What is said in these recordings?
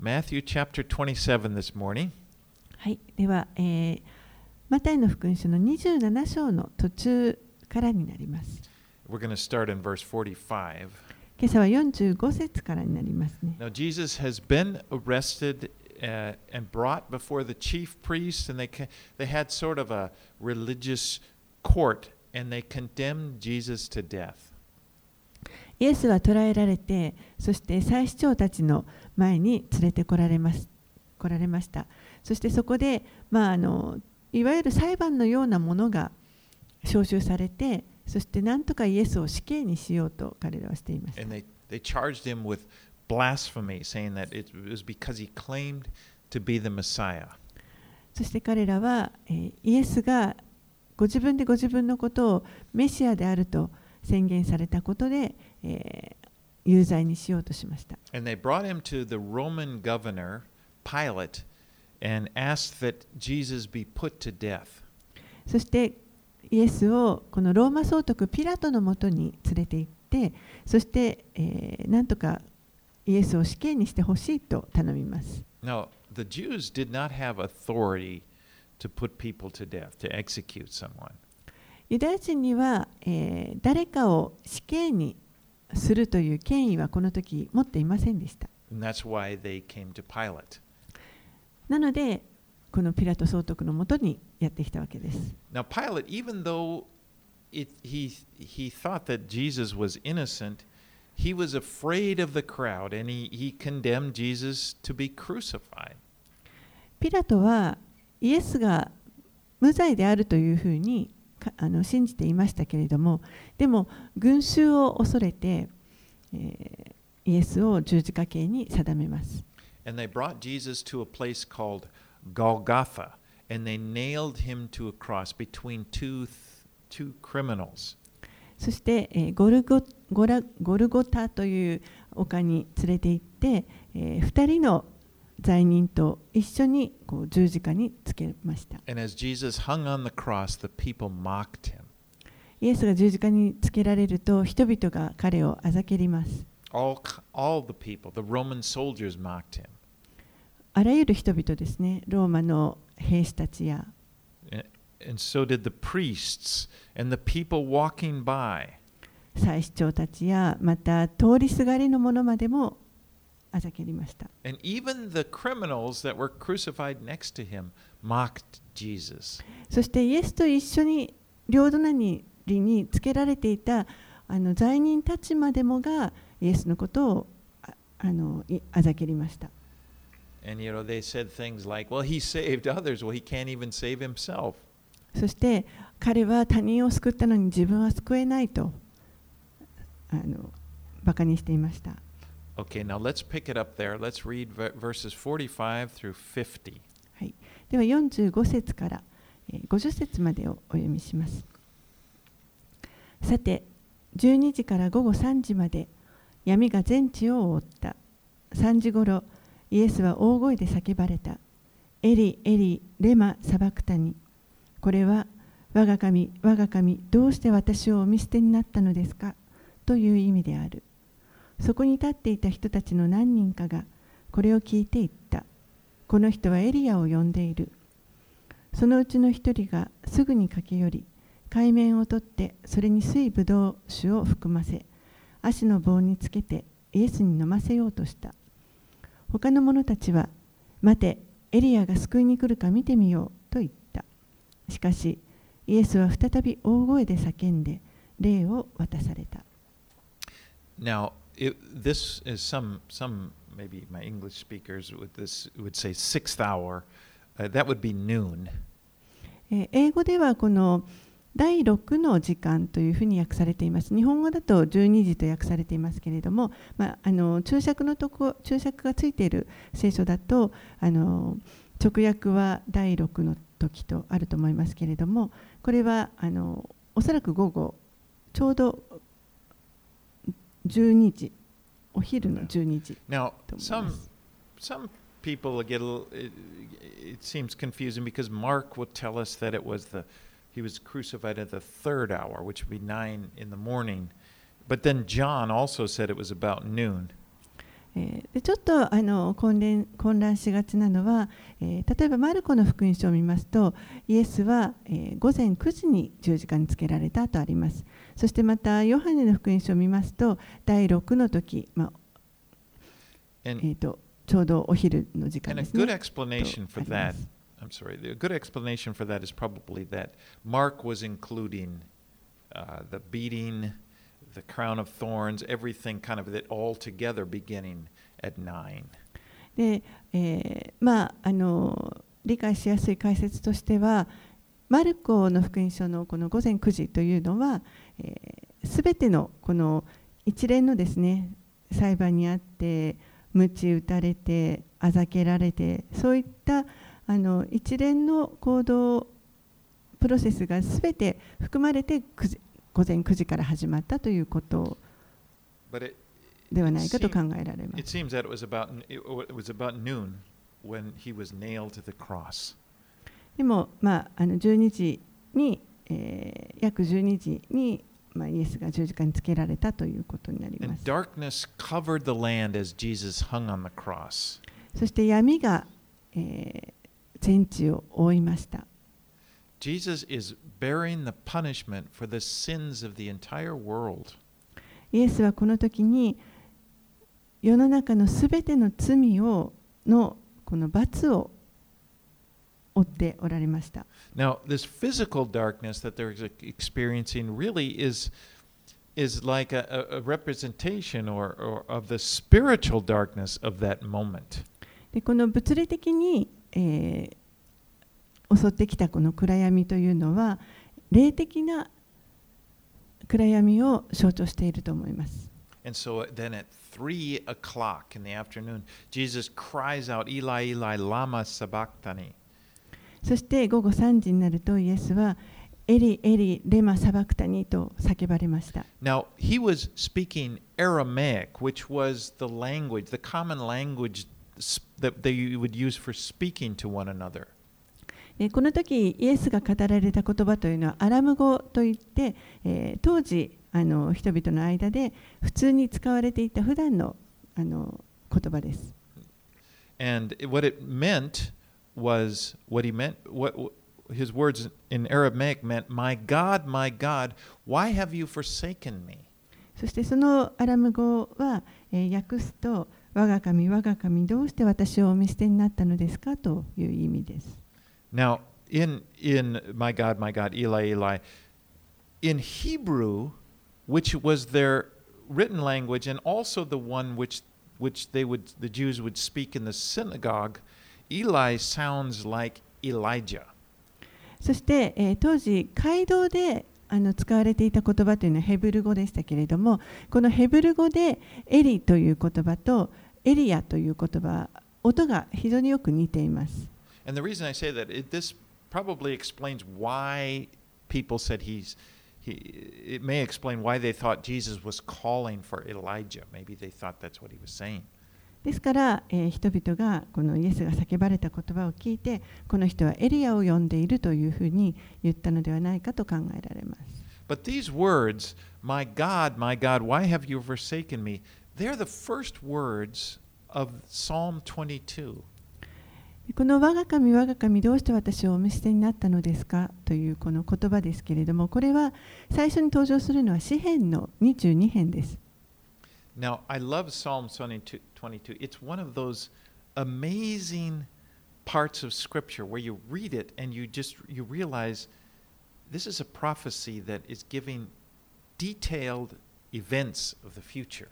Matthew chapter 27 this morning. はい、では、えー、マタイの福音書の27章の途中からになります。 We're going to start in verse 45. 今朝は45節からになりますね。 Now, Jesus has been arrested uh, and brought before the chief priests, and they, ca- they had sort of a religious court, and they condemned Jesus to death. イエスは捕らえられて、そして祭司長たちの前に連れてこられます来られました。そしてそこで、まあ、あのいわゆる裁判のようなものが召集されて、そしてなんとかイエスを死刑にしようと彼らはしていました。And they, they charged him with blasphemy, saying that it was because he claimed to be the Messiah. そして彼らは、えーイエスがご自分でご自分のことをメシアであると宣言されたことで、えー有罪にしようとしました。And they brought him to the Roman governor, Pilate, and asked that Jesus be put to death. そしてイエスをこのローマ総督ピラトのもとに連れて行って、そして、えーなんとかイエスを死刑にしてほしいと頼みます。Now, the Jews did not have authority to put people to death, to execute someone. ユダヤ人には、えー誰かを死刑にするという権威はこの時持っていませんでした。なので、このピラト総督のもとにやってきたわけです。Now, Pilate, even though it, he, he thought that Jesus was innocent, he was afraid of the crowd and he, he condemned Jesus to be crucified. ピラトはイエスが無罪であるというふうにかあの信じていましたけれども、でも群衆を恐れて、えーイエスを十字架刑に定めます。And they brought Jesus to a place called Golgotha, and they nailed him to a cross between two, two criminals. そして、えーゴルゴゴラゴルゴタという丘に連れて行って、え2人の罪人と一緒にこう十字架につけました。Cross. イエスが十字架につけられると人々が彼をあざけります。All, all the people, the Roman soldiers mocked him. あらゆる人々ですね、ローマの兵士たちや And so did the priests and the people walking by. 祭司長たちやまた通りすがりの者までもあざけりました。そしてイエスと一緒に両隣につけられていたあの罪人たちまでもがイエスのことをあ,のあざけりました。そして彼は他人を救ったのに自分は救えないとあのバカにしていました。Okay, now let's pick it up there. Let's read verses 45 through 50. はい、では45節から50節までをお読みします。さて、12時から午後3時まで闇が全地を覆った。3時ごろ、イエスは大声で叫ばれた。エリ、エリ、レマ、サバクタニ。これは、我が神、我が神、どうして私をお見捨てになったのですか？という意味である。そこに立っていた人たちの何人かが、これを聞いて言った。この人はエリアを呼んでいる。そのうちの一人がすぐに駆け寄り、海面を取ってそれに水ぶどう酒を含ませ、足の棒につけてイエスに飲ませようとした。他の者たちは、待て、エリアが救いに来るか見てみようと言った。しかし、イエスは再び大声で叫んで、霊を渡された。Now, it, this is some, some, maybe my English speakers would, this, would say sixth hour. Uh, that would be noon. えー英語ではこの第6の時間というふうに訳されています。日本語だと12時と訳されていますけれども、まあ、あの注釈のとこ注釈がついている聖書だとあの直訳は第6の時とあると思いますけれども、これはあのおそらく午後ちょうど12時、お昼の12時 Now, と思い some, ます。 some people will get a little, it, it seems confusing because Mark will tell us that it was the, he was crucified at the third hour, which would be nine in the morning. But then John also said it was about noon. えーでちょっとあの混乱混乱しがちなのは、えー例えばマルコの福音書を見ますとイエスは、えー午前9時に十字架につけられたとありますそしてまたヨハネの福音書を見ますと第6の時、まあえー、とちょうどお昼の時間ですね good explanation for that, す I'm sorry, the good explanation for that is probably that Mark was including uh, the beating, the crown of thorns, everything kind of that all together beginning at 9. で、えーまああの理解しやすい解説としてはマルコの福音書のこの午前9時というのはすべ、てのこの一連のですね裁判にあって鞭打たれてあざけられてそういったあの一連の行動プロセスがすべて含まれて9時午前9時から始まったということではないかと考えられます。でも、まあ、あの12時に、えー、約12時に、まあ、イエスが十字架につけられたということになります。そして闇が、全地を覆いました。bearing the punishment for the sins of the entire world. イエスはこの時に世の中のすべての罪をのこの罰を負っておられました。 Now, this physical darkness that they're ex- experiencing really is, is like a, a- a representation or, or of the spiritual darkness of that moment. でこの物理的に、えー 襲ってきたこの暗闇というのは霊的な暗闇を象徴していると思います。And so then at three o'clock in the afternoon, Jesus cries out, Eli, Eli, Lama Sabachthani. そして午後3時になるとイエスはエリエリレマサバクタニと叫ばれました。Now, he was speaking Aramaic, which was the language, the common language that they would use for speaking to one another. でこの時イエスが語られた言葉というのはアラム語といって、えー当時あの人々の間で普通に使われていた普段のあの言葉です。And what it meant was what he meant, what- his words in Aramaic meant, My God, my God, why have you forsaken me? そしてそのアラム語は、えー訳すと「我が神我が神どうして私をお見捨てになったのですか?」という意味です。Now, in, in My God, my God, Eli, Eli, in Hebrew, which was their written language and also the one which, which they would, the Jews would speak in the synagogue, Eli sounds like Elijah. そして、えー当時街道であの使われていた言葉というのはヘブル語でしたけれどもこのヘブル語でエリという言葉とエリアという言葉音が非常によく似ています。 And the reason I say that, it, this probably explains why people said he's, he, it may explain why they thought Jesus was calling for Elijah. Maybe they thought that's what he was saying. ですから、えー人々がこのイエスが叫ばれた言葉を聞いてこの人はエリアを呼んでいるというふうに言ったのではないかと考えられます。 But these words, my God, my God, why have you forsaken me? They're the first words of Psalm 22. この我が神、我が神、どうして私をお見捨てになったのですかというこの言葉ですけれども、これは最初に登場するのは詩編の22編です。Now, I love Psalm 22. 22. It's one of those amazing parts of Scripture where you read it and you just you realize this is a prophecy that is giving detailed events of the future.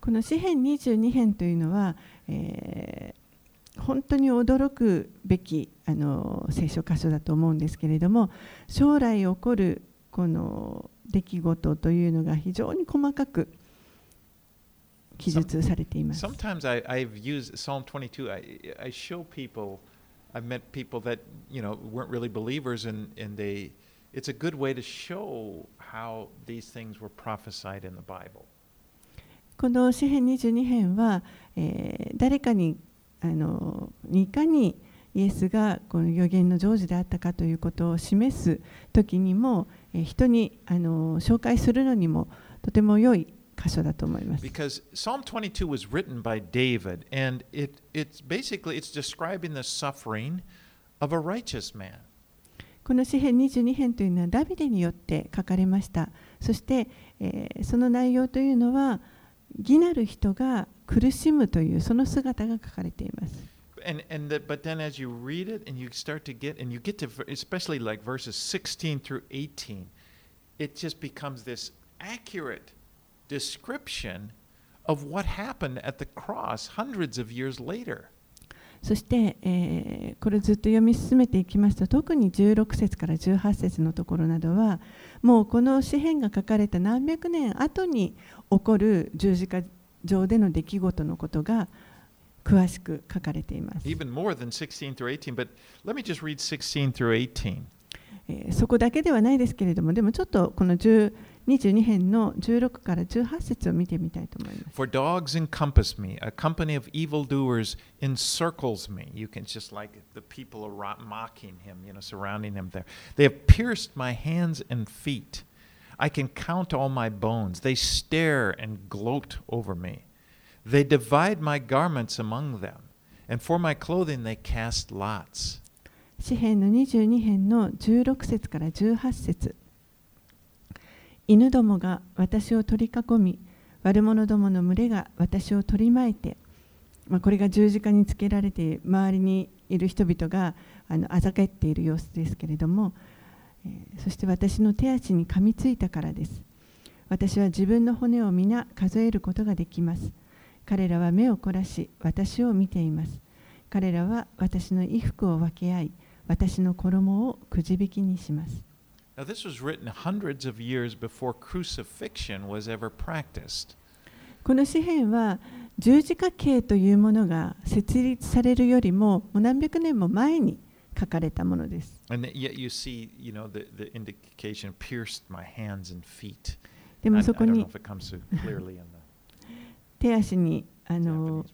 この詩編22編というのは、えー本当に驚くべきあの聖書箇所だと思うんですけれども、将来起こるこの出来事というのが非常に細かく記述されています。Sometimes I, I've used Psalm 22. I, I show people, I've met people that you know weren't really believers, and, and they, it's a good way to show how these things were prophesied in the Bible. この詩編22編は、えー誰かにあのいかにイエスがこの予言の成就であったかということを示す時にも、えー人にあの紹介するのにもとても良い箇所だと思います。Because Psalm 22 was written by David, and it, it's basically it's describing the suffering of a righteous man. この詩編22編というのはダビデによって書かれました。そして、えーその内容というのは義なる人が苦しむというその姿が書かれています。 And, and the, but then as you read it and you start to get, and you get to ver- especially like verses 16 through 18, it just becomes this accurate description of what happened at the cross hundreds of years later. そして、えーこれずっと読み進めていきますと特に16節から18節のところなどはもうこの詩篇が書かれた何百年後に起こる十字架上での出来事のことが詳しく書かれています。Even more than 16 through 18, but let me just read 16 through 18. えーそこだけではないですけれどもでもちょっとこの10 22編の16から18節を見てみたいと思います。 For dogs encompass me, a company of evildoers encircles me. You can just like the people around mocking him, you know, surrounding him there. They have pierced my hands and feet. I can count all my bones. They stare and gloat over me. They divide my garments among them, and for my clothing they cast lots. 詩編の22編の16節から18節 犬どもが私を取り囲み悪者どもの群れが私を取り巻いて、まあ、これが十字架につけられて周りにいる人々があのあざけっている様子ですけれども、えーそして私の手足に噛みついたからです。私は自分の骨を皆数えることができます。彼らは目を凝らし私を見ています。彼らは私の衣服を分け合い私の衣をくじ引きにします。Now, this was written hundreds of years before crucifixion was ever practiced. この詩篇は十字架刑というものが設立されるよりももう何百年も前に書かれたものです。See, you know, the, the. でもそこに手足にあの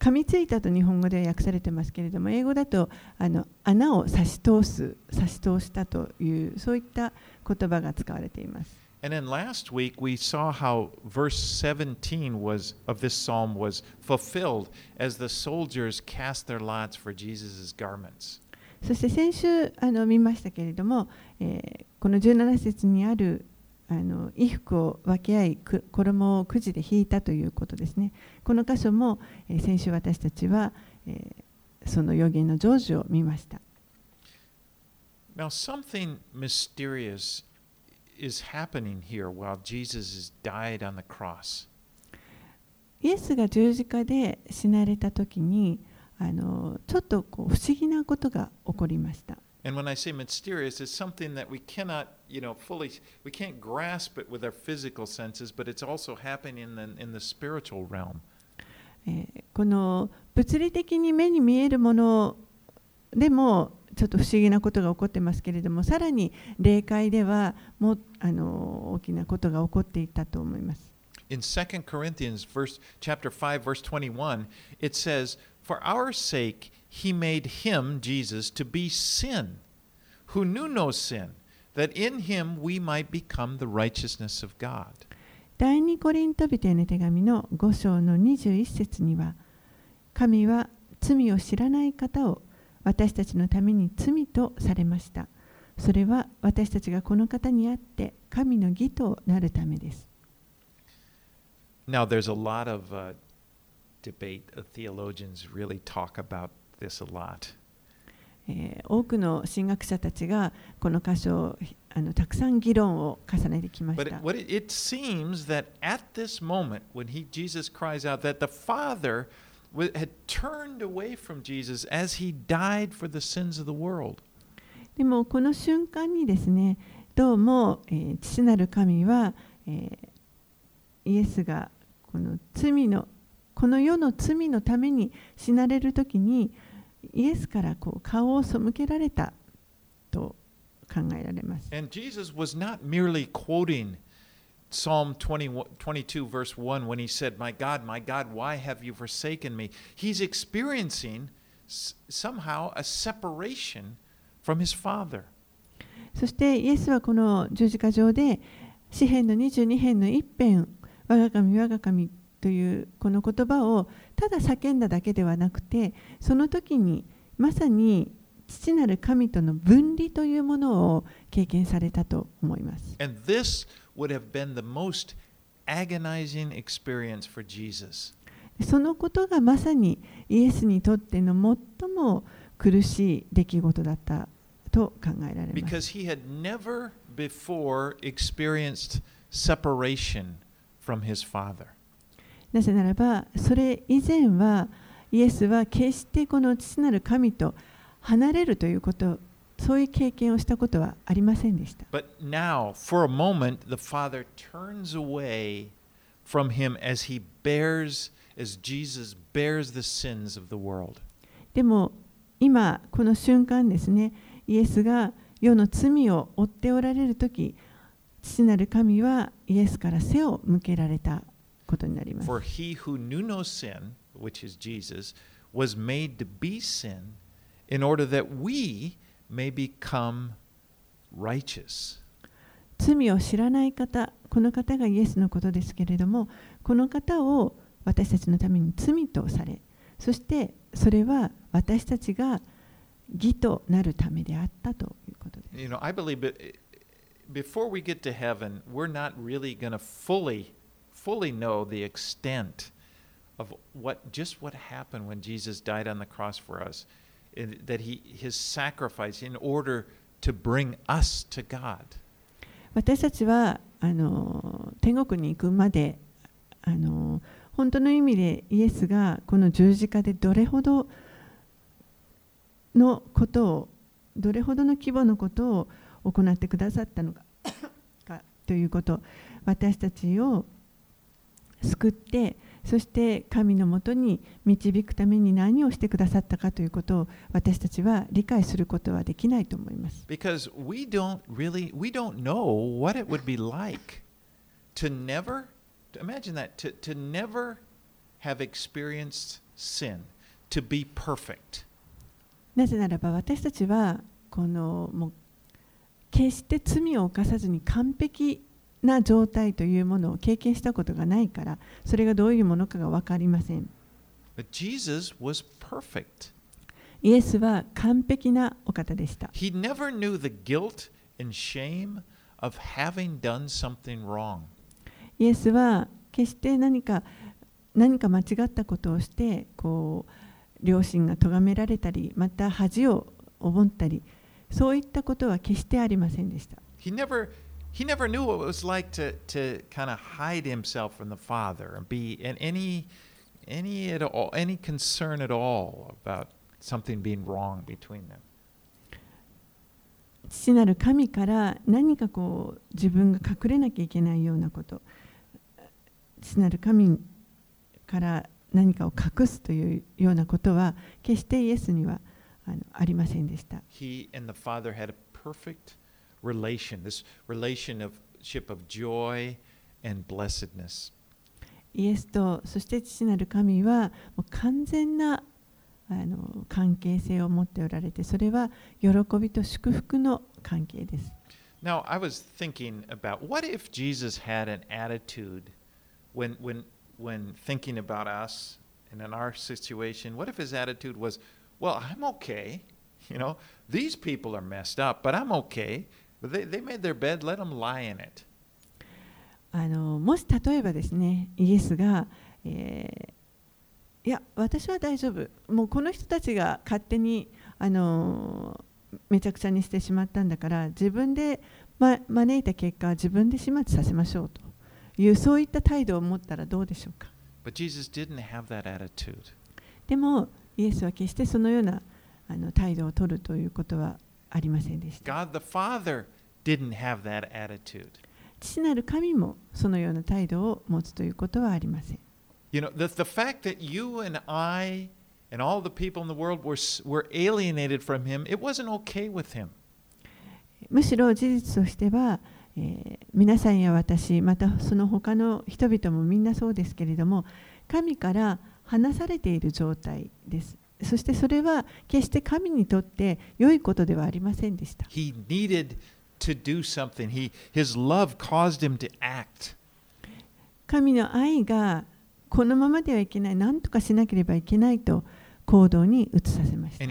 噛みついたと日本語で訳されてますけれども英語だとあの穴を差し通す差し通したというそういった言葉が使われています。And then last week we saw how verse 17 was of this psalm was fulfilled as the soldiers cast their lots for Jesus' garments. そして先週あの見ましたけれども、えーこの17節にあるあの衣服を分け合いく衣をくじで引いたということですね。この箇所も、えー先週私たちは、えーその予言の成就を見ました。Now something mysterious is happening here while Jesus has died on the cross. イエスが十字架で死なれた時にあのちょっとこう不思議なことが起こりました。And when I say mysterious, it's something that we cannot, you know, fully, we can't grasp it with our physical senses, but it's also happening in the, in the spiritual realm. えーこの物理的に目に見えるものでもちょっと不思議なことが起こってますけれどもさらに霊界ではもうあの大きなことが起こっていたと思います。 In 2 Corinthians verse, chapter 5, verse 21, it says, For our sake he made him, Jesus, to be sin, who knew no sin, that in him we might become the righteousness of God. 第二コリント人への手紙の5章の21節には神は罪を知らない方を私たちのために罪とされました。それは私たちがこの方にあって神の義となるためです。 Now, there's a lot of uh, debate. Uh, theologians really talk about 多くの進学者たちがこの箇所をあのたくさん議論を重ねてきました。でもこの瞬間にですね、どうも、え、父なる神は、え、イエスがこの罪のこの世の罪のために死なれる時に、イエスからこう顔を背けられたと考えられます。And Jesus was not merely quoting Psalm 20, 22, verse 1, when he said, My God, my God, why have you forsaken me? He's experiencing somehow a separation from his Father. そしてイエスはこの十字架上で詩篇の22編の一編我が神我が神というこの言葉をただ叫んだだけではなくてその時にまさに父なる神との分離というものを経験されたと思います。And this would have been the most agonizing experience for Jesus. そのことがまさにイエスにとっての最も苦しい出来事だったと考えられます。Because he had never before experienced separation from his Father. なぜならば、それ以前はイエスは決してこの父なる神と離れるということ、そういう経験をしたことはありませんでした。But now, for a moment, the Father turns away from him as he bears, as Jesus bears the sins of the world. でも今この瞬間ですね、イエスが世の罪を負っておられるとき、父なる神はイエスから背を向けられたことになります。For he who knew no sin, which is Jesus, was made to be sin in order that we may become righteous. 罪を知らない方、この方がイエスのことですけれども、この方を私たちのために罪とされ、そしてそれは私たちが義となるためであったということです。You know, I believe before we get to heaven, we're not really going to fully, fully know the extent of what just what happened when Jesus died on the cross for us. That he his sacrifice in order to bring us to God. 私たちはあの天国に行くまであの本当の意味でイエスがこの十字架でどれほどのことをどれほどの規模のことを行ってくださったのかということ私たちを救ってそして神のもとに導くために何をしてくださったかということを私たちは理解することはできないと思います。なぜならば私たちはこのもう決して罪を犯さずに完璧な状態というものを経験したことがないからそれがどういうものかが分かりません Jesus was perfect. イエスは完璧なお方でした He never knew the guilt and shame of having done something wrong. イエスは決して何か何か間違ったことをしてこう両親が咎められたりまた恥を思ったりそういったことは決してありませんでした He never he never knew what it was like to, to kind of hide himself from the Father and be in any any at all any concern at all about something being wrong between them. 父なる神から何かこう自分が隠れなきゃいけないようなこと父なる神から何かを隠すというようなことは決してイエスにはあのありませんでした。 He and the Father had a perfect relation, this relationship of joy and blessedness. イエスとそして父なる神はもう完全なあの関係性を持っておられてそれは喜びと祝福の関係です。 Now, I was thinking about what if Jesus had an attitude when, when, when thinking about us and in our situation? What if his attitude was, well, I'm okay. You know, these people are messed up, but I'm okay. They, they made their bed, let them lie in it. あのもし例えばですねイエスが、えーいや私は大丈夫もうこの人たちが勝手にあのめちゃくちゃにしてしまったんだから自分で、ま、招いた結果は自分で始末させましょうというそういった態度を持ったらどうでしょうか But Jesus didn't have that attitude. でもイエスは決してそのようなあの態度を取るということはありませんでした God the Father didn't have that attitude. 父なる神もそのような態度を持つということはありません You know, the, the fact that you and I and all the people in the world were, were alienated from him, it wasn't okay with him. むしろ事実としては、えー皆さんや私またその他の人々もみんなそうですけれども神から離されている状態ですそしてそれは決して神にとって良いことではありませんでした。神の愛がこのままではいけない、何とかしなければいけないと行動に移させました。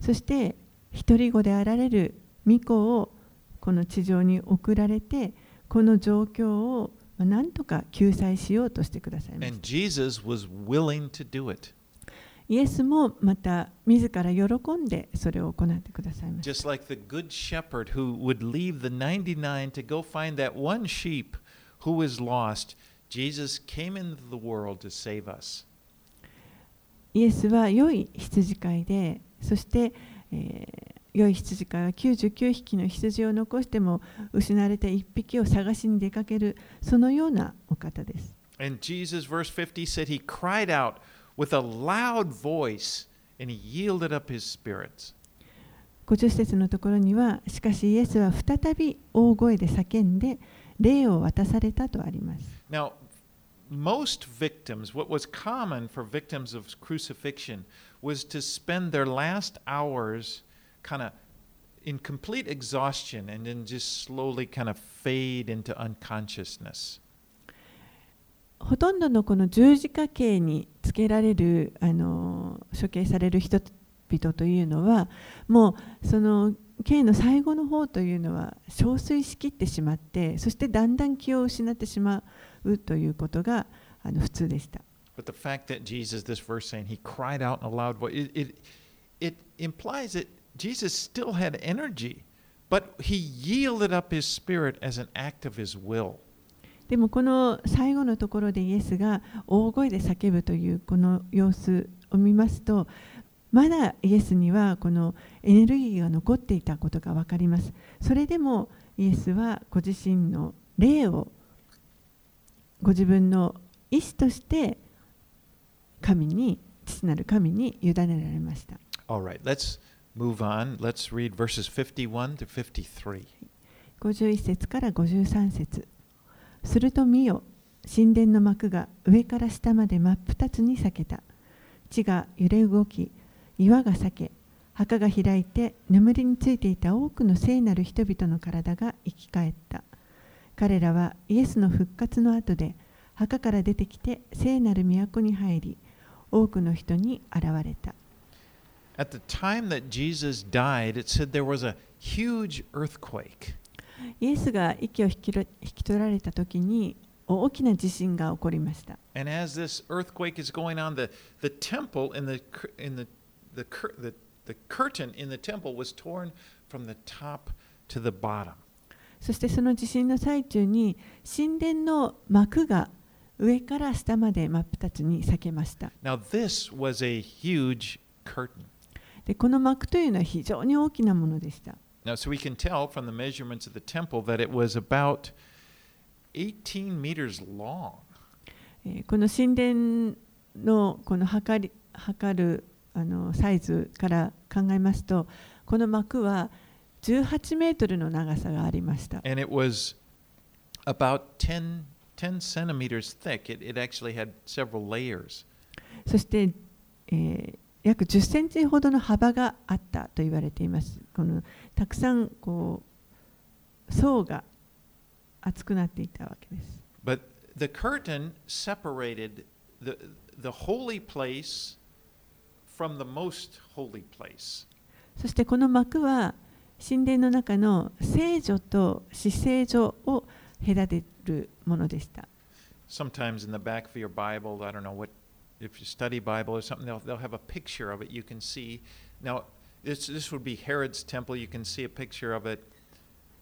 そして、一人子であられる御子をこの地上に送られて、この状況をま、とか救済しようとしてください。イエスもまた自ら喜んでそれを行ってくださいました。イエスは良い羊飼いで、そして、良い羊飼いは99匹の羊を残しても失われた1匹を探しに出かけるそのようなお方です And Jesus, verse 50, said he cried out with a loud voice and he yielded up his spirits. 50節のところにはしかしイエスは再び大声で叫んで霊を渡されたとあります Now, most victims, what was common for victims of crucifixion was to spend their last hours kind of in complete exhaustion and then just slowly kind of fade into unconsciousness. ほとんどのこの十字架刑につけられるあの処刑される人々というのはもうその刑の最後の方というのは憔悴しきってしまってそしてだんだん気を失ってしまうということがあの普通でした。But the fact that Jesus, this verse saying he cried out in a loud voice, it, it, it implies that Jesus still had energy, but he yielded up his spirit as an act of his will. でもこの最後のところでイエスが大声で叫ぶというこの様子を見ますとまだイエスにはこのエネルギーが残っていたことが分かりますそれでもイエスはご自身の霊をご自分の意志として神に父なる神に委ねられました All right, let's move on. Let's read verses 51 to 53. 51節から53節すると見よ神殿の幕が上から下まで真っ二つに裂けた地が揺れ動き岩が裂け墓が開いて眠りについていた多くの聖なる人々の体が生き返った彼らはイエスの復活の後で墓から出てきて聖なる都に入り多くの人に現れた At the time that Jesus died, it said there was a huge earthquake. イエスが息を引きろ引き取られた時に大きな地震が起こりました And as this earthquake is going on, the, the temple in the cur- in the the, cur- the the curtain in the temple was torn from the top to the bottom. そしてその地震の最中に神殿の幕が上から下まで真っ二つに裂けました。 Now this was a huge curtain. でこの幕というのは非常に大きなものでした。Now, so we can tell from the measurements of the temple that it was about 18 meters long. えーこの神殿のこの測り測るあのサイズから考えますとこの幕は18メートルの長さがありました。and it was about 10, 10 centimeters thick. It, it actually had several layers. そして、えー約10センチほどの幅があったと言われています。このたくさんこう層が厚くなっていたわけです。But the curtain separated the, the holy place from the most holy place. そしてこの幕は神殿の中の聖女と死聖所を隔てるものでした。Sometimes in the back of your Bible, I don't know what, if you study Bible or something, they'll, they'll have a picture of it you can see. Now, this, this would be Herod's temple. You can see a picture of it.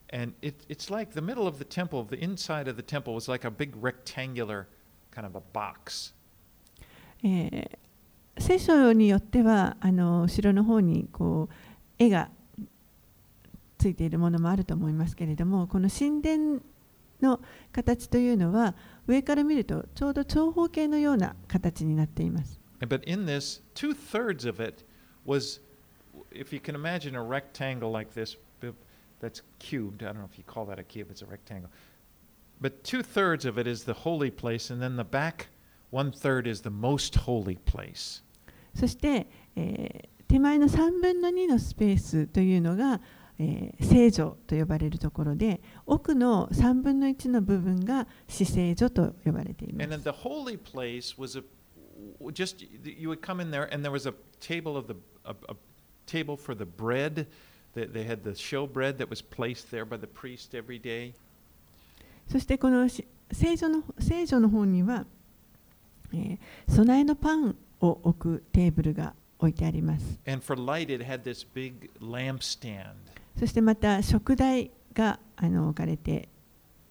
And it, it's like the middle of the temple, the inside of the temple was like a big rectangular kind of a box. えー聖書によってはあの後ろの方にこう絵がついているものもあると思いますけれどもこの神殿の形というのは 上から見るとちょうど長方形のような形になっています。But in this, two thirds of it was, if you can imagine a rectangle like this, that's cubed. I don't know if you call that a cube, it's a rectangle. But two thirds of it is the holy place, and then the back one third is the most holy place. そして、えー手前の3分の2のスペースというのが聖女と呼ばれるところで奥の3分の1の部分が死聖女と呼ばれています。そしてこの聖女の,聖女の方には、えー、備えのパンを置くテーブルが置いてあります。そしてまた食台があの置かれて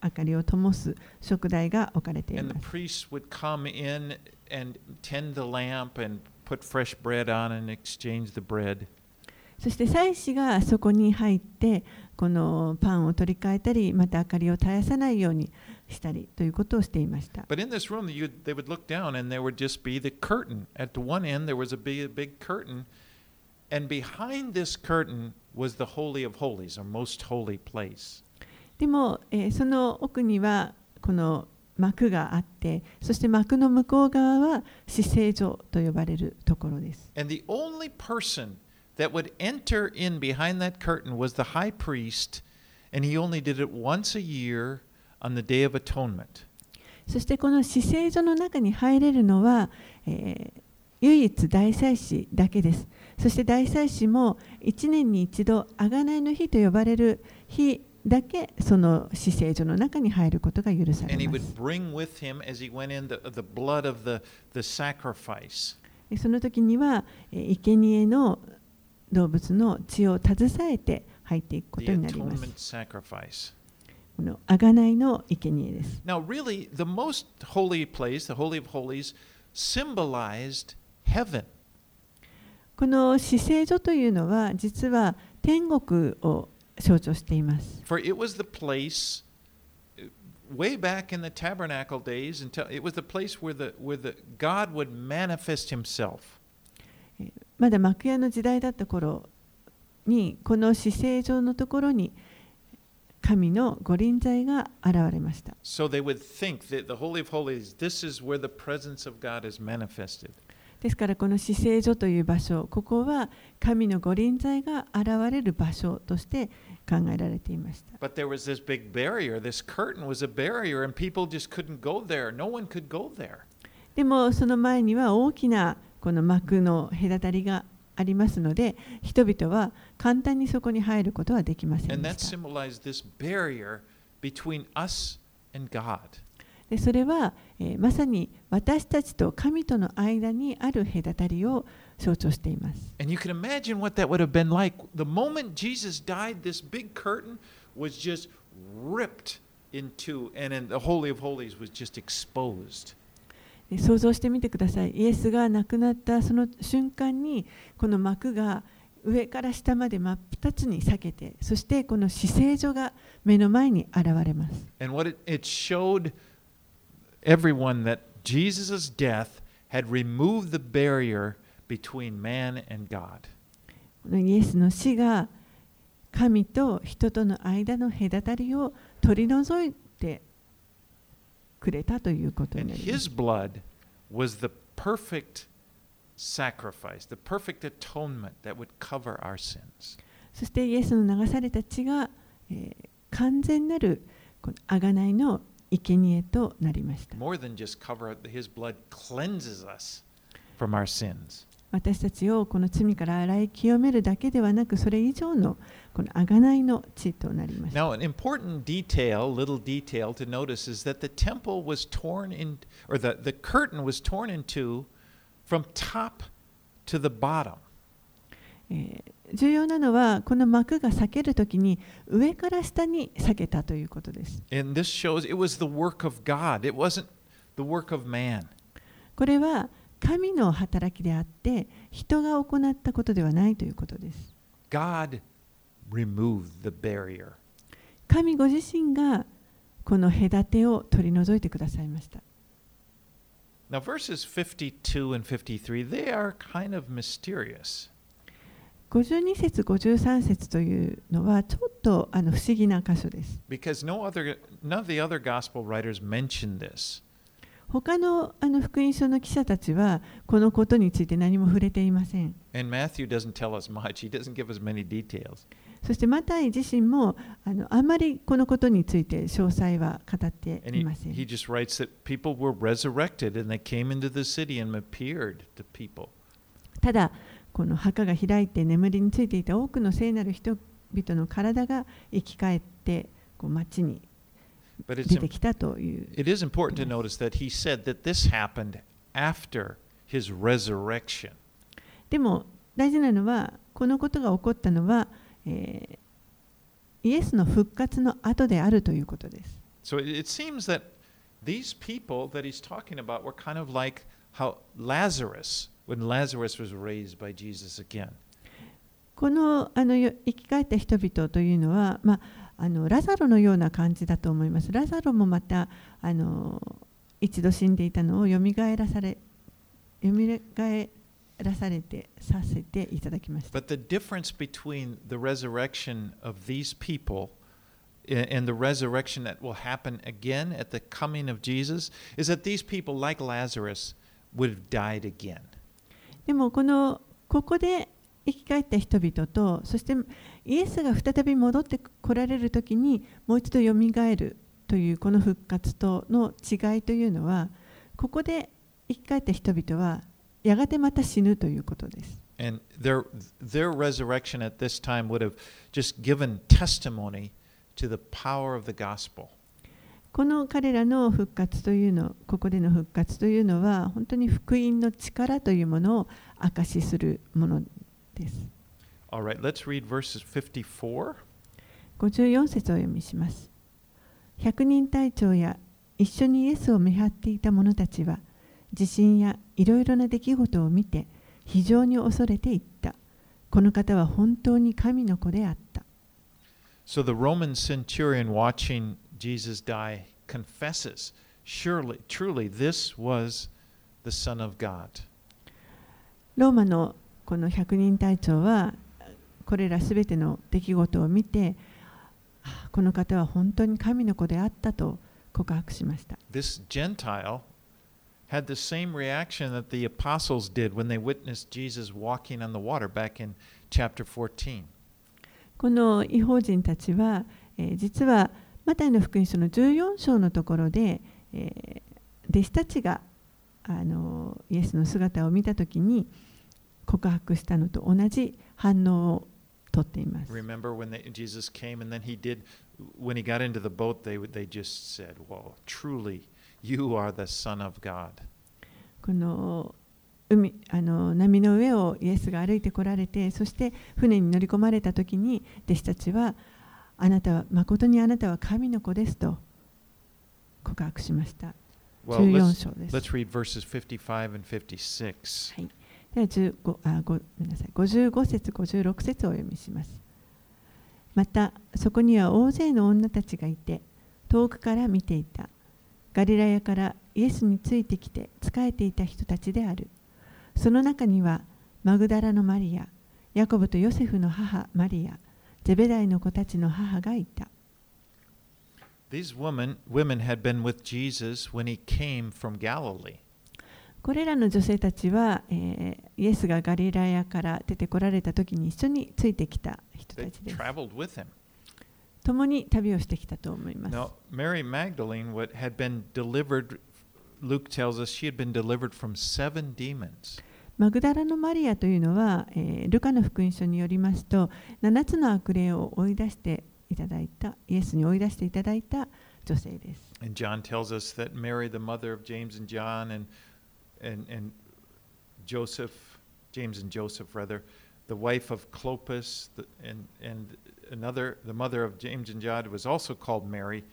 明かりを灯す食台が置かれています。そして祭司がそこに入ってこのパンを取り替えたりまた明かりを絶やさないようにしたりということをしていました。But in this room, you, they would look down and there would just be the curtain. At the one end, there was a big, big curtain. And behind this curtain was the Holy of Holies, or most holy place. でも、えーその奥にはこの幕があってそして幕の向こう側は死聖所と呼ばれるところです。And the only person that would enter in behind that curtain was the high priest, and he only did it once a year on the Day of Atonement. そしてこの死聖所の中に入れるのは、えー唯一大祭司だけです。そして大祭司も一年に一度、あがないの日と呼ばれる日だけ、その死生所の中に入ることが許されます。その時には、いけにえの動物の血を携えて入っていくことになります。この贖いの生贄です。Now, really, the most holy place, the holy of holies, symbolized heaven. この死聖所というのは、実は天国を象徴しています。For it was the place uh, way back in the tabernacle days until it was the place where the where the God would manifest himself. まだ幕屋の時代だった頃にこの死聖所のところに神の御臨在が現れました。So they would think that the Holy of Holies, this is where the presence of God is manifested. ですからこの死聖所という場所、ここは神の御臨在が現れる場所として考えられていました。But there was this big barrier. This curtain was a barrier, and people just couldn't go there. No one could go there. でもその前には大きなこの幕の隔たりがありますので、人々は簡単にそこに入ることはできません And で that した。symbolized this barrier between us and God. でそれは、え、まさに私たちと神との間にある隔たりを象徴しています。想像してみてください。イエスが亡くなったその瞬間にこの幕が上から下まで真っ二つに裂けて、そしてこの姿勢所が目の前に現れます。Everyone that Jesus' death had removed the barrier between man and God. イエスの死が神と人との間の隔たりを取り除いてくれたということになります his。blood was the perfect sacrifice, the perfect atonement that would cover our sins. そしてイエスの流された血が、えー完全なるこの贖いの生贄となりました。More than just cover, his blood cleanses us from our sins. 私たちをこの罪から洗い清めるだけではなく、それ以上のこの贖いの血となりました。Now, an important detail, little detail to notice, is that the temple was torn in, or the, the curtain was torn in two from top to the bottom. えー重要なのはこの幕が避けるときに上から下に避けたということです。これは神の働きであって人が行ったことではないということです。God removed the barrier. 神ご自身がこの隔てを取り除いてくださいました。Verses 52 and 53, are kind of mysterious. 52節53節というのはちょっとあの不思議な箇所です。他の,あの福音書の記者たちはこのことについて何も触れていません。そしてマタイ自身もあ,のあまりこのことについて詳細は語っていません。ただ、この墓が開いて眠りについていた多くの聖なる人々の体が生き返ってこう街に出てきたという。it is important to notice that he said that this happened after his resurrection. でも大事なのはこのことが起こったのは、えーイエスの復活の後であるということです。So it seems that these people that he's talking about were kind of like how Lazarus, when Lazarus was raised by Jesus again. このあのよ生き返った人々というのは、まあ、あのラザロのような感じだと思います。ラザロもまたあの一度死んでいたのをよみがえらされよみがえらされてさせていただきました。 But the difference between the resurrection of these people a- and the resurrection that will happen again at the coming of Jesus is that these people, like Lazarus, would have died again. でもこのここで生き返った人々とそしてイエスが再び戻ってこられる時にもう一度よみがえるというこの復活との違いというのはここで生き返った人々はやがてまた死ぬということです。And their, their resurrection at this time would have just given testimony to the power of the gospel. この彼らの復活というのここでの復活というのは本当に福音の力というものを証しするものです。Right, let's read verses 54. 54節をお読みします。百人隊長や一緒にイエスを見張っていた者たちは地震やいろいろな出来事を見て非常に恐れていった。この方は本当に神の子であった。So the Roman centurion watching Jesus die confesses, surely, truly, this was the Son of God. ローマのこの百人隊長はこれらすべての出来事を見てあこの方は本当に神の子であったと告白しました。This Gentile had the same reaction that the apostles did when they witnessed Jesus walking on the water back in chapter 14. この違法人たちは、えー実はマタイの福音書の14章のところで、えー弟子たちがあのイエスの姿を見たときに告白したのと同じ反応をとっています。Remember when they, Jesus came and then he did, when he got into the boat, they, they just said, Whoa, truly, you are the Son of God. この海あの波の上をイエスが歩いてこられてそして船に乗り込まれた時に弟子たちはあなたは誠にあなたは神の子ですと告白しました。Well, 14 let's, 章です。let's read verses 55 and 56. はい、では15あごごめんなさい55節56節をお読みします。またそこには大勢の女たちがいて遠くから見ていた。ガリラヤからイエスについてきて仕えていた人たちである。その中にはマグダラのマリア、ヤコブとヨセフの母マリア、ゼベダイの子たちの母がいた。These women, women had been with Jesus when he came from Galilee. これらの女性たちは、えーイエスがガリラヤから出てこられた時に一緒についてきた人たちです。共に旅をしてきたと思います。Now, Mary Magdalene what had been delivered, Luke tells us she had been delivered from seven demons. マグダラのマリアというのは、えールカの福音書によりますと7つの悪霊を追い出していただいたイエスに追い出していただいた女性です。And John tells us that Mary, the mother of James and John, and, and, and Joseph, James and Joseph, rather, the wife of Clopas, the, and, and another, the mother of James and John, was also called Mary.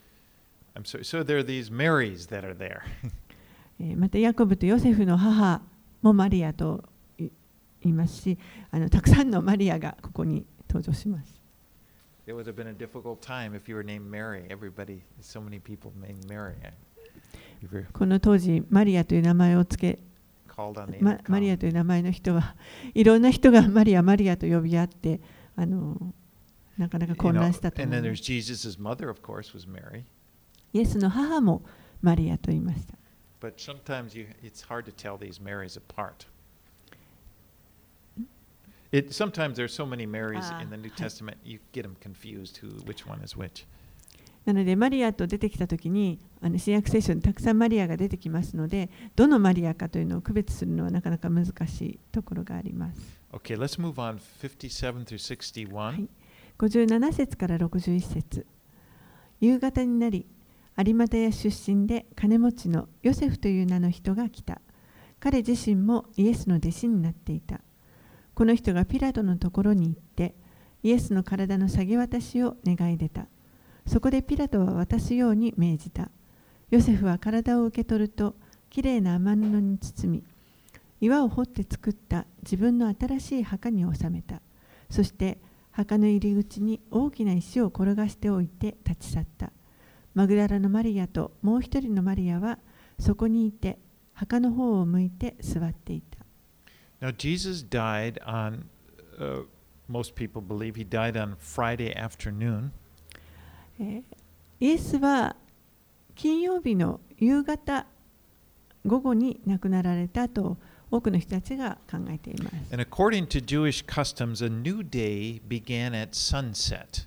I'm sorry. So there are these Marys that are there. えーまたヤコブとヨセフの母もマリアと言いますしあの、たくさんのマリアがここに登場します。この当時、マリアという名前をつけ、マリアという名前の人は、いろんな人がマリア、マリアと呼び合って、あのなかなか混乱したと思い。イエスの母もマリアと言いました。But sometimes you, it's hard to tell these Marys apart. It, sometimes there's so many Marys Ah, in the New hi. Testament, you get them confused who, which one is which. なのでマリアと出てきた時にあの新約聖書にたくさんマリアが出てきますのでどのマリアかというのを区別するのはなかなか難しいところがあります。Okay, let's move on 57 through 61. はい、57節から61節夕方になり有馬屋出身で金持ちのヨセフという名の人が来た。彼自身もイエスの弟子になっていた。この人がピラトのところに行ってイエスの体の下げ渡しを願い出た。そこでピラトは渡すように命じた。ヨセフは体を受け取るときれいな雨布に包み岩を掘って作った自分の新しい墓に収めた。そして墓の入り口に大きな石を転がしておいて立ち去った。マグダラのマリアともう一人のマリアはそこにいて墓の方を向いて座っていた Now, Jesus died on, uh, most people believe he died on Friday afternoon. えーイエスは金曜日の夕方午後に亡くなられたと多くの人たちが考えています And according to Jewish customs, a new day began at sunset.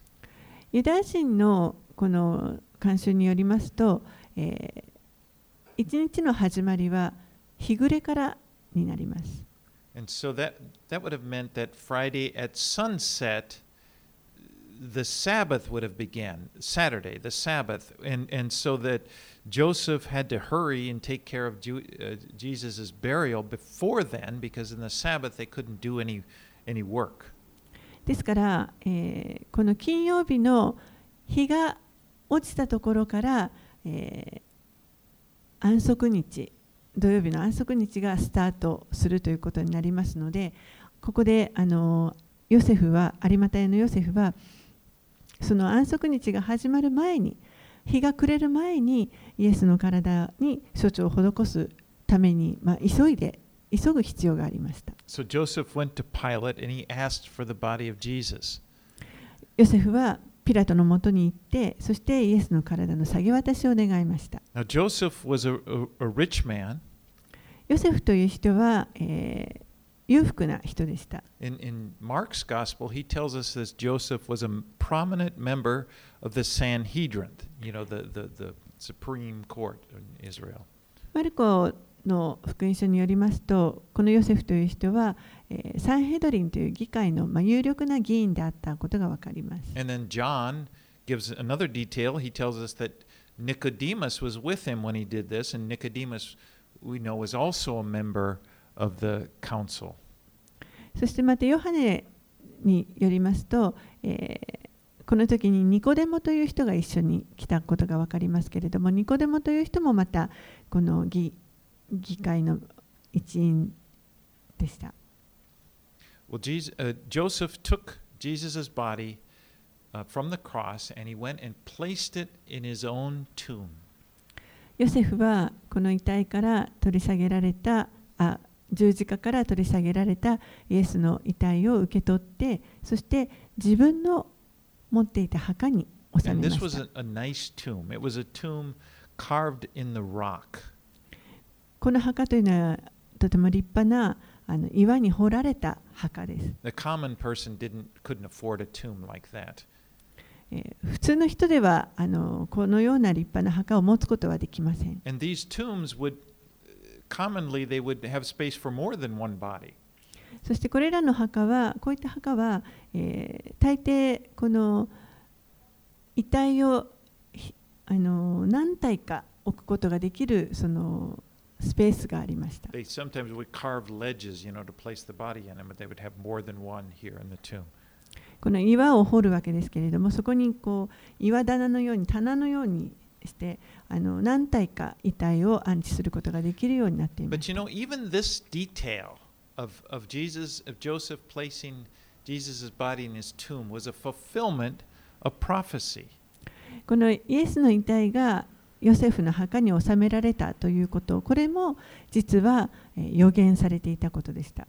ユダヤ人のこの慣習によりますと、えー一日の始まりは日暮れからになります。And so that, that would have meant that Friday at sunset, the Sabbath would have began, Saturday, the Sabbath. And, and so that Joseph had to hurry and take care of Ju- uh, Jesus' burial before then, because in the Sabbath they couldn't do any, any work. ですから、えーこの金曜日の日が落ちたところから、えー安息日土曜日の安息日がスタートするということになりますのでここであのヨセフは有馬屋のヨセフはその安息日が始まる前に日が暮れる前にイエスの体に処置を施すために、まあ、急いで急ぐ必要がありました。So Joseph went to Pilate and he asked for the body of Jesus. ヨセフはピラトのもとに行って、そしてイエスの体の下げ渡しを願いました。Now, Joseph was a, a, a rich man. ヨセフという人は、えー裕福な人でした。In, in Mark's gospel, he tells us that Joseph was a prominent member of the Sanhedrin, you know, the, the, the Supreme Court in Israel. マルコの福音書によりますと、このヨセフという人は、えーサンヘドリンという議会の、まあ、有力な議員であったことがわかります。And then John gives another detail. He tells us that Nicodemus was with him when he did this, and Nicodemus, we know, was also a member of the council. そしてまたヨハネによりますと、えーこの時にニコデモという人が一緒に来たことが分かりますけれどもニコデモという人もまたこの議議会の一員でした。Well, Jesus, uh, Joseph took Jesus' body uh, from the cross and he went and placed it in his own tomb. ヨセフはこの遺体から取り下げられたあ十字架から取り下げられたイエスの遺体を受け取ってそして自分の持っていた墓に収 And めま this した a, a nice tomb. It was a tomb carved in the rock. この墓というのはとても立派なあの岩に掘られた墓です。え普通の人ではあのこのような立派な墓を持つことはできません。そしてこれらの墓は、こういった墓は、え、大抵この遺体をあの何体か置くことができるそのスペースがありました。この岩を掘るわけですけれども、そこにこう岩棚のように棚のようにしてあの何体か遺体を安置することができるようになっています。この,イエスの遺体がヨセフの墓に納められたということ、これも実は予言されていたことでした。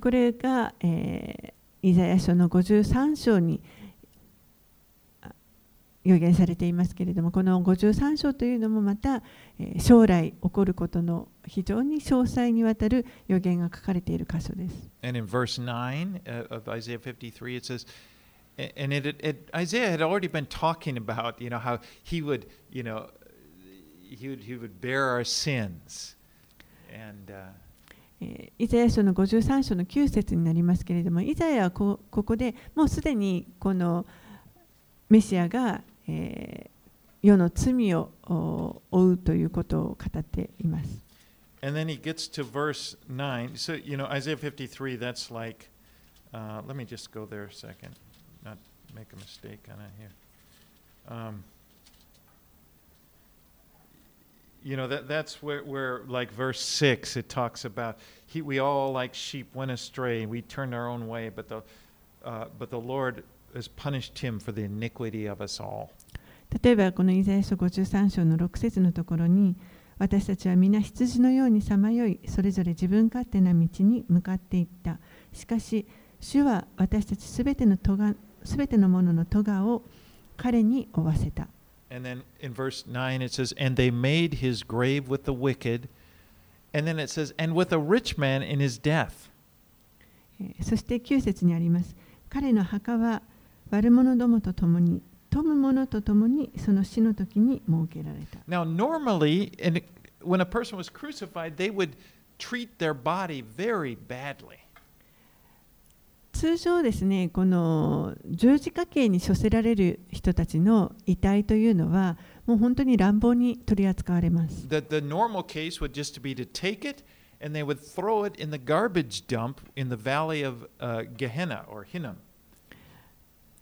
これ、が、え、イザヤ書の53章に予言されていますけれども、この53章というのもまた、え、将来起こることの非常に詳細にわたる予言が書かれている箇所です。And in verse 9 uh, of Isaiah 53, it says, and it, it, Isaiah had already been talking about, you know, how he would, you know, he would, he would bear our sins. And, uh, えーイザヤ書の53章の9節になりますけれども、イザヤはこここでもうすでにこのメシアが、えー世の罪をお負うということを語っています。and then he gets to verse 9. So, you know, Isaiah 53, that's like, uh, let me just go there a second, not make a mistake on it here. Um, you know that that's where, where like verse 6 it talks about he, we all like sheep went astray we turned our own way but the uh, but the lord has punished him for the iniquity of us all 例えばこのイザヤ書53章の6節のところに 私たちは皆羊のようにさまよいそれぞれ自分勝手な道に向かっていったしかし主は私たちすべての咎すべてのものの咎を彼に負わせた and then in verse 9 it says and they made his grave with the wicked and then it says and with a rich man in his death えーそして9節にあります彼の墓は悪者どもと共に富む者と共にその死の時に設けられた now normally and when a person was crucified they would treat their body very badly 通常ですねこの十字架刑に処せられる人たちの遺体というのはもう本当に乱暴に取り扱われます The, the normal case would just be to take it and they would throw it in the garbage dump in the valley of uh, Gehenna or Hinnom.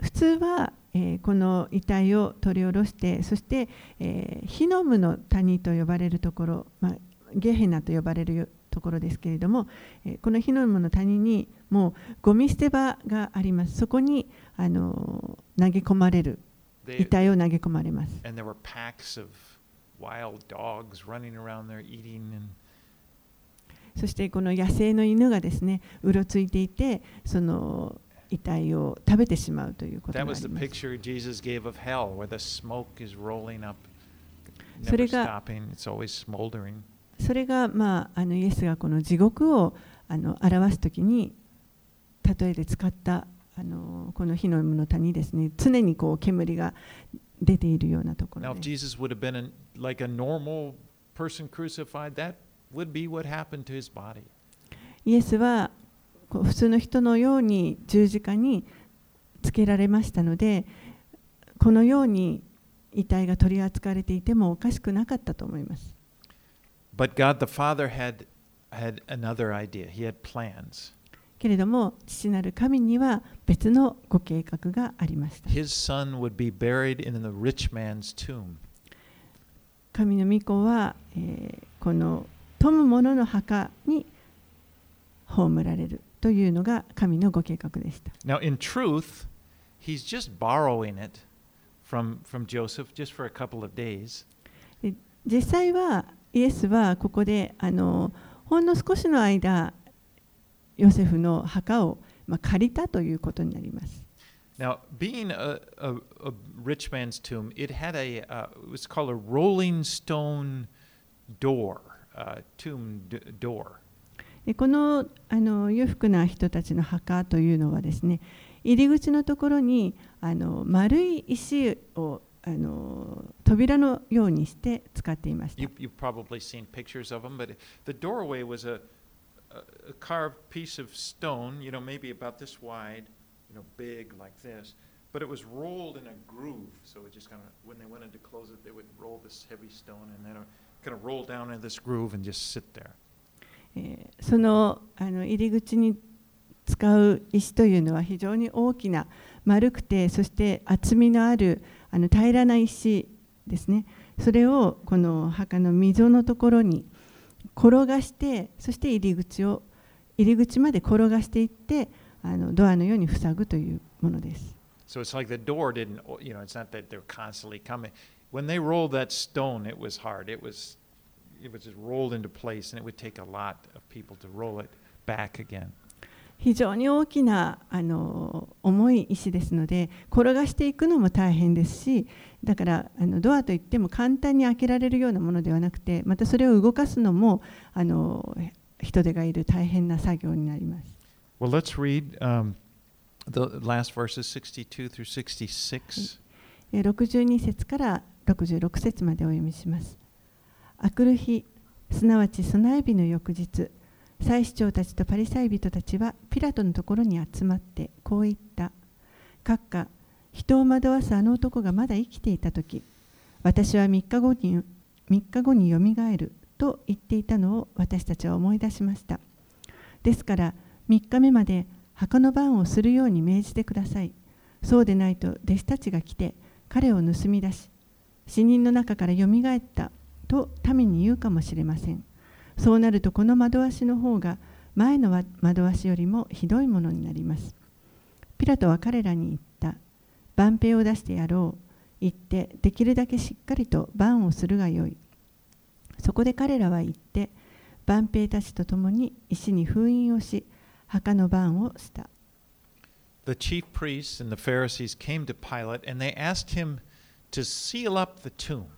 普通は、えーこの遺体を取り下ろしてそして、えーヒノムの谷と呼ばれるところ、まあ、ゲヘナと呼ばれるよところですけれども、えーこのヒノムの谷にもうゴミ捨て場がありますそこに、あのー投げ込まれる遺体を投げ込まれます and there were packs of wild dogs running around there eating. And そしてこの野生の犬がですねうろついていてその遺体を食べてしまうということです。それが、それが、まあ、あのイエスがこの地獄をあの表すときに、例えで使ったあのこの火の谷ですね、常にこう煙が出ているようなところ。イエスは普通の人のように十字架につけられましたのでこのように遺体が取り扱われていてもおかしくなかったと思います。But God the Father had had another idea. He had plans. けれども父なる神には別のご計画がありました。His son would be buried in the rich man's tomb. 神の御子は、えーこの富む者の墓に葬られるというのが神のご計画でした。Now, in truth, he's just borrowing it from from Joseph just for a couple of days. 実際はイエスはここであのほんの少しの間ヨセフの墓を、まあ、借りたということになります。Now, being a, a, a rich man's tomb, it had a uh, it was called a rolling stone door, uh, tomb door. このあの裕福な人たちの墓というのはですね入り口のところにあの丸い石をあの扉のようにして使っていました。You, you've probably seen pictures of them, but the doorway was a, a, carved piece of stone, you know, maybe about this wide, you know, big like this, but it was rolled in a groove. So it just kind of, when they went in to close it, they would roll this heavy stone and then it kind of roll down in this groove and just sit there. えーそのあの入り口に使う石というのは非常に大きな丸くてそして厚みのあるあの平らな石ですねそれをこの墓の溝のところに転がしてそして入り口を入り口まで転がしていってあのドアのように塞ぐというものです。So it's like the door didn't, you know, it's not that they're constantly coming. When they rolled that stone, it was hard. It was, it was just rolled into place, and it would take a lot of people to roll it back again. 非常に大きなあの重い石ですので転がしていくのも大変ですしだからあのドアといっても簡単に開けられるようなものではなくてまたそれを動かすのもあの人手がいる大変な作業になります。Well, let's read um, the last verses 62 through 66. 62節から66節までお読みします。あくる日、すなわち備え日の翌日、祭司長たちとパリサイ人たちはピラトのところに集まってこう言った。閣下、人を惑わすあの男がまだ生きていたとき、私は3日後に3日後によみがえると言っていたのを私たちは思い出しました。ですから3日目まで墓の番をするように命じてください。そうでないと弟子たちが来て彼を盗み出し死人の中からよみがえったと民に言うかもしれません。そうなるとこの惑わしの方が前の惑わしよりもひどいものになります。ピラトは彼らに言った。万兵を出してやろう。言ってできるだけしっかりと番をするがよい。そこで彼らは言って万兵たちと共に石に封印をし墓の番をした。The chief priests and the Pharisees came to Pilate and they asked him to seal up the tomb.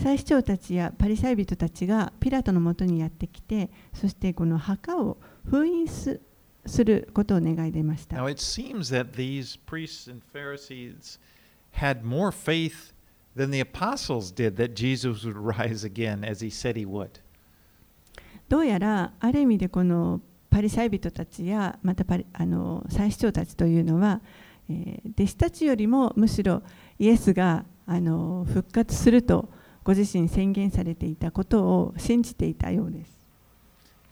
祭司長たちやパリサイ人たちがピラトのもとにやってきてそしてこの墓を封印すすることを願い出ました Now, it seems that these priests and Pharisees had more faith than the apostles did that Jesus would rise again as he said he would. どうやらある意味でこのパリサイ人たちやまたパリあの祭司長たちというのは、えー弟子たちよりもむしろイエスがあの復活するとご自身宣言されていたことを信じていたようです。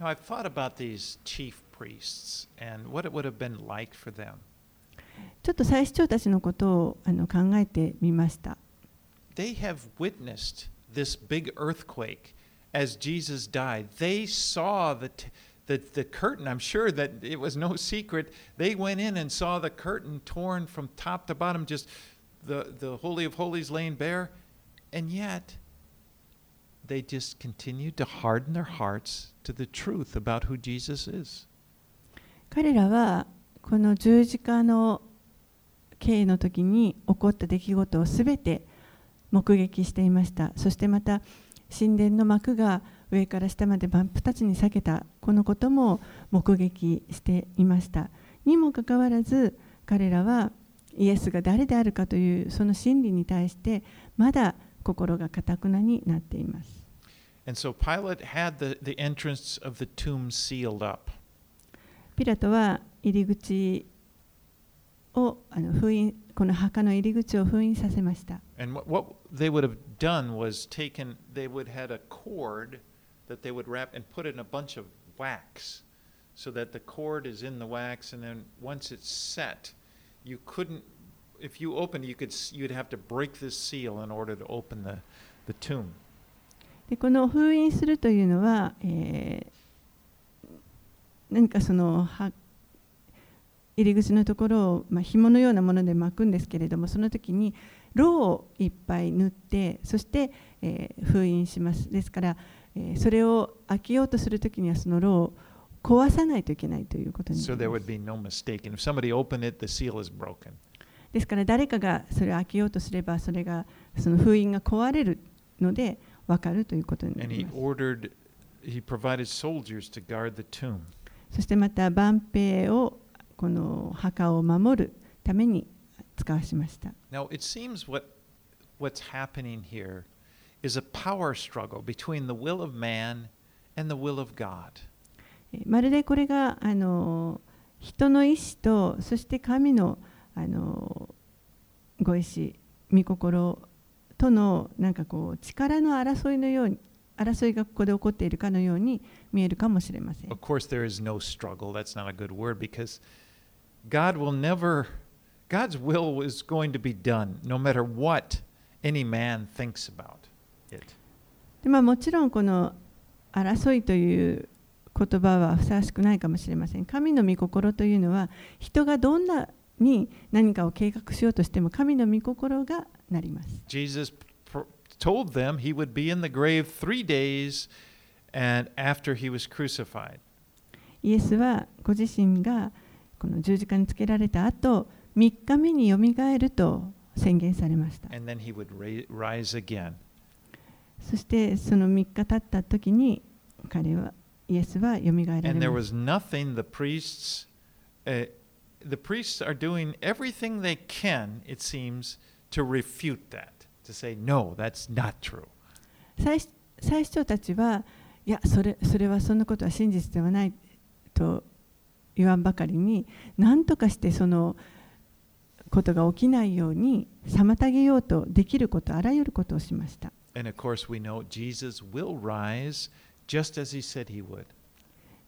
Now, I've thought about these chief priests and what it would have been like for them. ちょっと祭司長たちのことをあの考えてみました。They have witnessed this big earthquake as Jesus died. They saw the, the, the curtain. I'm sure that it was no secret. They went in and saw the curtain torn from top to bottom, just the, the Holy of Holies laying bare. And yet, they just continued to harden their hearts to the truth about who Jesus is. 彼らはこの十字架の刑の時に起こった出来事をすべて目撃していましたそしてまた神殿の幕が上から下まで真っ二つに裂けたこのことも目撃していましたにもかかわらず彼らはイエスが誰であるかというその真理に対してまだ心がかたくなになっています And so Pilate had the, the entrance of the tomb sealed up. ピラトは入り口をあの封印この墓の入り口を封印させました。And what, they would have done was taken, they would had a cord that they would wrap and put in a bunch of wax so that the cord is in the wax and then once it's set, you couldn't, if you opened, you could, you'd have to break this seal in order to open the, the tomb. でこの封印するというのは、えー何かそのは入り口のところを、まあ、紐のようなもので巻くんですけれどもその時にろうをいっぱい塗ってそして、えー封印しますですから、えーそれを開けようとする時にはそのろうを壊さないといけないということにな So り there ま would す be no mistake. And if somebody opened it, the seal is broken. ですから誰かがそれを開けようとすればそれがその封印が壊れるのでわかるということになります。そしてまた万兵をこの墓を守るために使わしました。Now it まるでこれがあの人の意志とそして神の意志あのご意志、御心とのなんかこう力の争いのように争いがここで起こっているかのように見えるかもしれません Of。course, there is no struggle. That's not a good word because God will never, God's will is going to be done no matter what any man thinks about it. でまあ、もちろんこの争いという言葉はふさわしくないかもしれません。神の御心というのは人がどんなに何かを計画しようとしても神の御心がなります。Jesus told them he would be in the grave three days and after he was crucified. イエスはご自身がこの十字架につけられた後3日目によみがえると宣言されました。And then he would rise again. そしてその3日経った時に彼はイエスはよみがえら And れ there まし was nothing the priests, uh, the priests are doing everything they can, it seems, to refute that, to say, no, that's not true. た祭司祭司長たちはいやそれそれはそんなことは真実ではないと言わんばかりに何とかしてそのことが起きないように妨げようとできることあらゆることをしました。 And of course, we know Jesus will rise just as he said he would.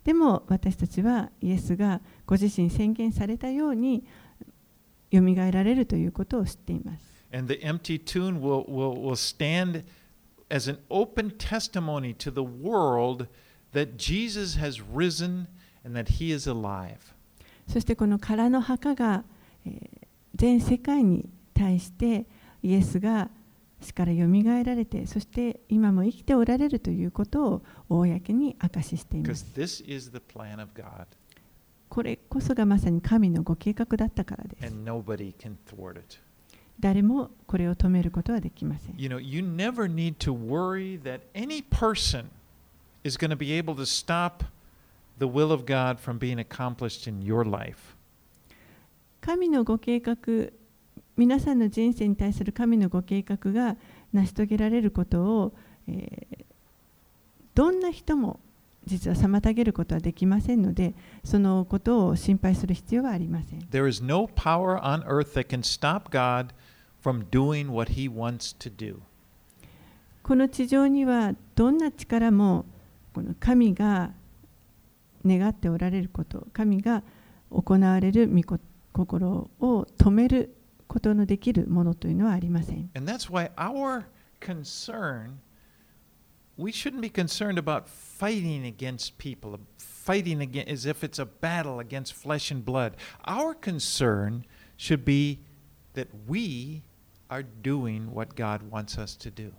でも私たちはイエスがご自身宣言されたようによみがえられるということを知っています。And the empty tomb will, will, will stand as an open testimony to the world that Jesus has risen and that he is alive. そしてこの空の墓が、えー全世界に対してイエスが死からよみがえられてそして今も生きておられるということを公に証ししています。これこそがまさに神のご計画だったからです。誰もこれを止めることはできません。You know, you never need to worry that any person is going to be able to stop the will of God from being accomplished in your life. 神のご計画皆さんの人生に対する神のご計画が成し遂げられることを、えーどんな人も実は妨げることはできませんのでそのことを心配する必要はありません There is no power on earth that can stop God from doing what he wants to do. この地上にはどんな力もこの神が願っておられること神が行われる御こ心を止めることのできるものというのはありません And that's why our concern, we shouldn't be concerned about fighting against people, fighting against, as if it's a battle against flesh and blood. Our concern should be that we are doing what God wants us to do.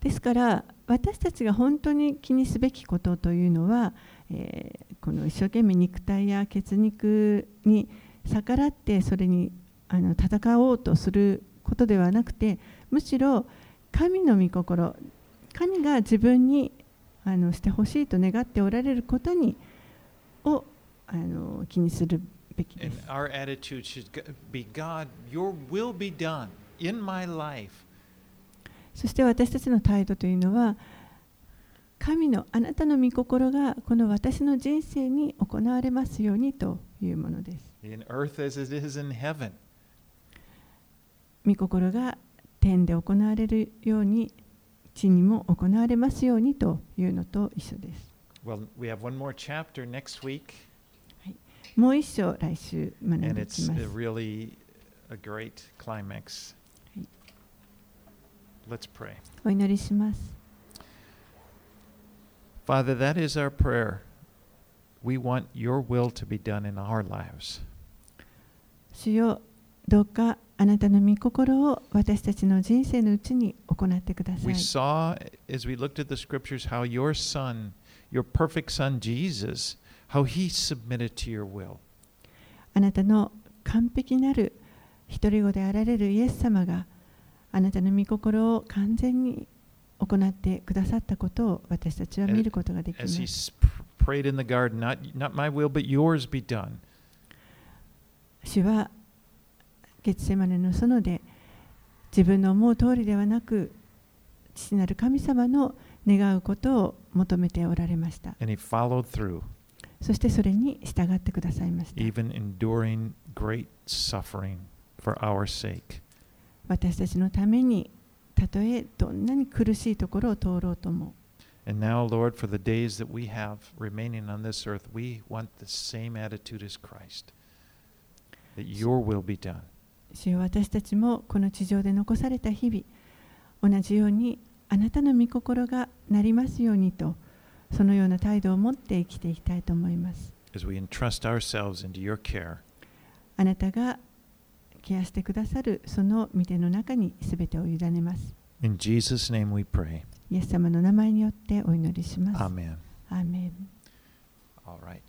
ですから私たちが本当に気にすべきことというのは、えーこの一生懸命肉体や血肉に逆らってそれにあの戦おうとすることではなくてむしろ神の御心神が自分にあのしてほしいと願っておられることにをあの気にするべきです。our attitude should g- be God, your will be done in my life. そして私たちの態度というのは神のあなたの御心がこの私の人生に行われますようにというものです。In earth as it is in heaven. 御心が天で行われるように地にも行われますようにというのと一緒です。Well, we have one more chapter next week, もう一章来週学ん and でい it's きま a す。really a great climax. Let's pray. お祈りします。Father, that is our prayer. We want your will to be done in our lives. 主よどうかあなたの御心を私たちの人生のうちに行ってくださ We い。saw as we looked at the scriptures how your son, your perfect son Jesus, how he submitted to your will. あなたの完璧なる一人子であられるイエス様があなたの御心を完全に行ってくださったことを私たちは見ることができま As he す。prayed in the garden, not, not my will, but yours be done. 主はゲツセマネの園で自分の思う通りではなく父なる神様の願うことを求めておられました。そしてそれに従ってくださいました。私たちのためにたとえどんなに苦しいところを通ろうとも And now, Lord, for the days that we have remaining on this earth, we want the same attitude as Christ that your will be done. 主よ私たちもこの地上で残された日々同じようにあなたの御心がなりますようにとそのような態度を持って生きていきたいと思います as we entrust ourselves into your care. あなたがケアしてくださるその御手の中に全てを委ねます In Jesus' name we pray. イエス様の名前によってお祈りします.アーメン All right.